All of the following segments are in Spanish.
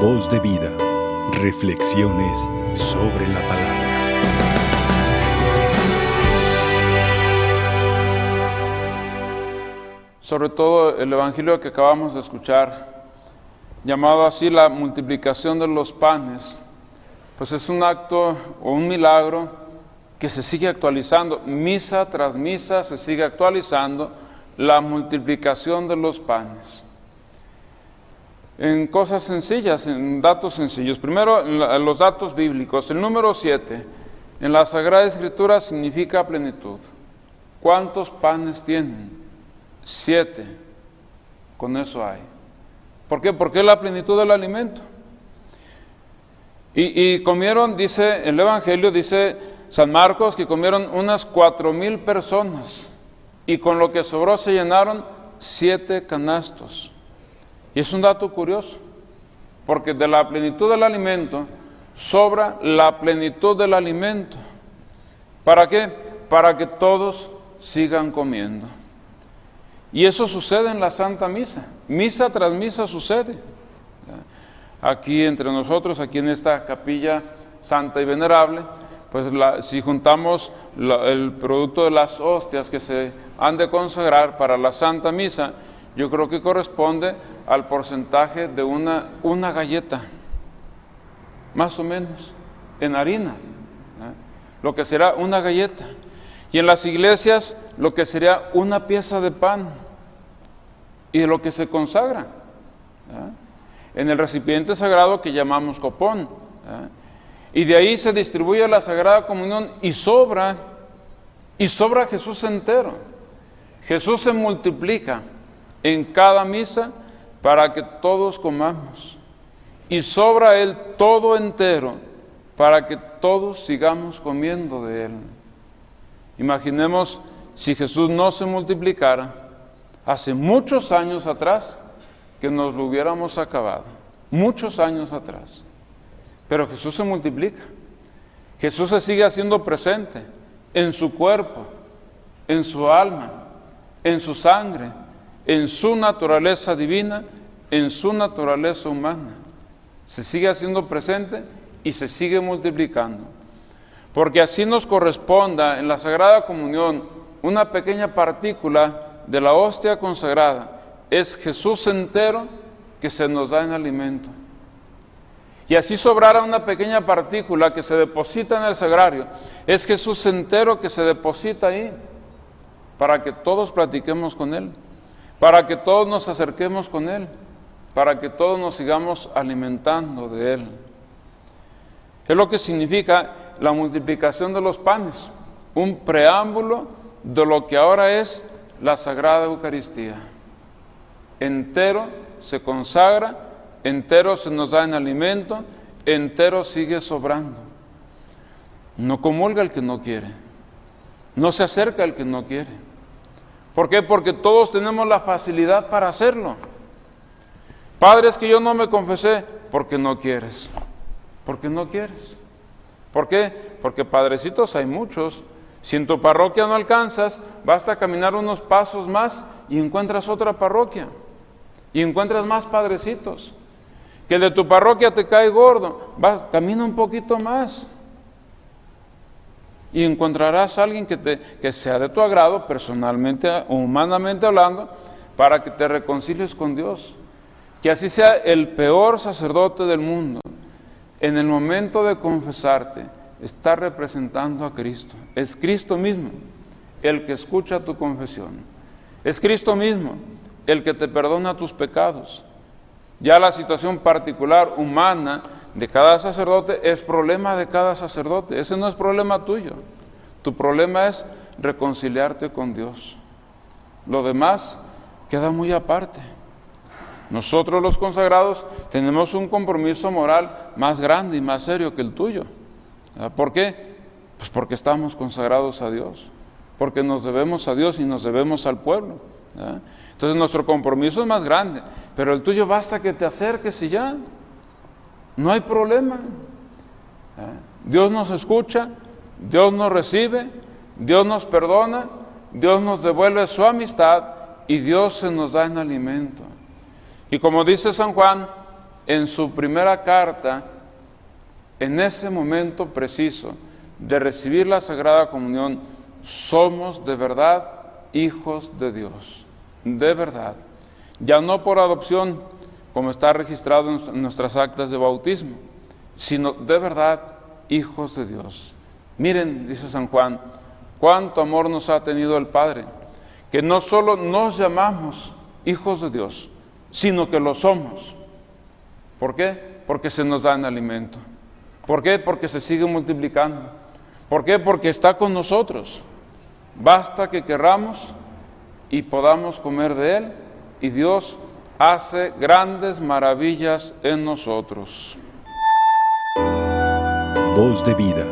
Voz de vida. Reflexiones sobre la palabra. Sobre todo el Evangelio que acabamos de escuchar, llamado así la multiplicación de los panes, pues es un acto o un milagro que se sigue actualizando, misa tras misa se sigue actualizando la multiplicación de los panes. En cosas sencillas, en datos sencillos. Primero, en los datos bíblicos. El número 7 en la Sagrada Escritura significa plenitud. ¿Cuántos panes tienen? Siete. Con eso hay. ¿Por qué? Porque es la plenitud del alimento. Y, y comieron, dice el Evangelio, dice San Marcos, que comieron unas cuatro mil personas y con lo que sobró se llenaron siete canastos. Y es un dato curioso, porque de la plenitud del alimento sobra la plenitud del alimento. ¿Para qué? Para que todos sigan comiendo. Y eso sucede en la Santa Misa. Misa tras misa sucede. Aquí entre nosotros, aquí en esta capilla santa y venerable, pues si juntamos el producto de las hostias que se han de consagrar para la Santa Misa, yo creo que corresponde al porcentaje de una, una galleta, más o menos, en harina, lo que será una galleta. Y en las iglesias lo que sería una pieza de pan y lo que se consagra. En el recipiente sagrado que llamamos copón. Y de ahí se distribuye la Sagrada Comunión y sobra, y sobra Jesús entero. Jesús se multiplica en cada misa para que todos comamos. Y sobra Él todo entero para que todos sigamos comiendo de Él. Imaginemos si Jesús no se multiplicara hace muchos años atrás que nos lo hubiéramos acabado. Muchos años atrás. Pero Jesús se multiplica. Jesús se sigue haciendo presente en su cuerpo, en su alma, en su sangre, en su naturaleza divina, en su naturaleza humana. Se sigue haciendo presente y se sigue multiplicando. Porque así nos corresponda en la Sagrada Comunión una pequeña partícula de la hostia consagrada. Es Jesús entero que se nos da en alimento y así sobrara una pequeña partícula que se deposita en el sagrario, es Jesús entero que se deposita ahí para que todos platiquemos con Él, para que todos nos acerquemos con Él, para que todos nos sigamos alimentando de Él. Es lo que significa la multiplicación de los panes, un preámbulo de lo que ahora es la Sagrada Eucaristía. Entero se consagra entero se nos da en alimento, entero sigue sobrando. No comulga el que no quiere, no se acerca el que no quiere. ¿Por qué? Porque todos tenemos la facilidad para hacerlo. Padre, es que yo no me confesé porque no quieres, porque no quieres. ¿Por qué? Porque padrecitos hay muchos. Si en tu parroquia no alcanzas, basta caminar unos pasos más y encuentras otra parroquia y encuentras más padrecitos que de tu parroquia te cae gordo, vas, camina un poquito más y encontrarás a alguien que, te, que sea de tu agrado, personalmente o humanamente hablando, para que te reconcilies con Dios. Que así sea el peor sacerdote del mundo, en el momento de confesarte, está representando a Cristo. Es Cristo mismo el que escucha tu confesión. Es Cristo mismo el que te perdona tus pecados. Ya la situación particular humana de cada sacerdote es problema de cada sacerdote. Ese no es problema tuyo. Tu problema es reconciliarte con Dios. Lo demás queda muy aparte. Nosotros los consagrados tenemos un compromiso moral más grande y más serio que el tuyo. ¿Por qué? Pues porque estamos consagrados a Dios, porque nos debemos a Dios y nos debemos al pueblo. Entonces nuestro compromiso es más grande, pero el tuyo basta que te acerques y ya. No hay problema. Dios nos escucha, Dios nos recibe, Dios nos perdona, Dios nos devuelve su amistad y Dios se nos da en alimento. Y como dice San Juan, en su primera carta, en ese momento preciso de recibir la Sagrada Comunión, somos de verdad hijos de Dios, de verdad. Ya no por adopción, como está registrado en nuestras actas de bautismo, sino de verdad hijos de Dios. Miren, dice San Juan, cuánto amor nos ha tenido el Padre, que no solo nos llamamos hijos de Dios, sino que lo somos. ¿Por qué? Porque se nos dan alimento. ¿Por qué? Porque se sigue multiplicando. ¿Por qué? Porque está con nosotros. Basta que querramos y podamos comer de Él y Dios hace grandes maravillas en nosotros. Voz de vida.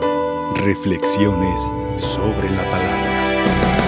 Reflexiones sobre la palabra.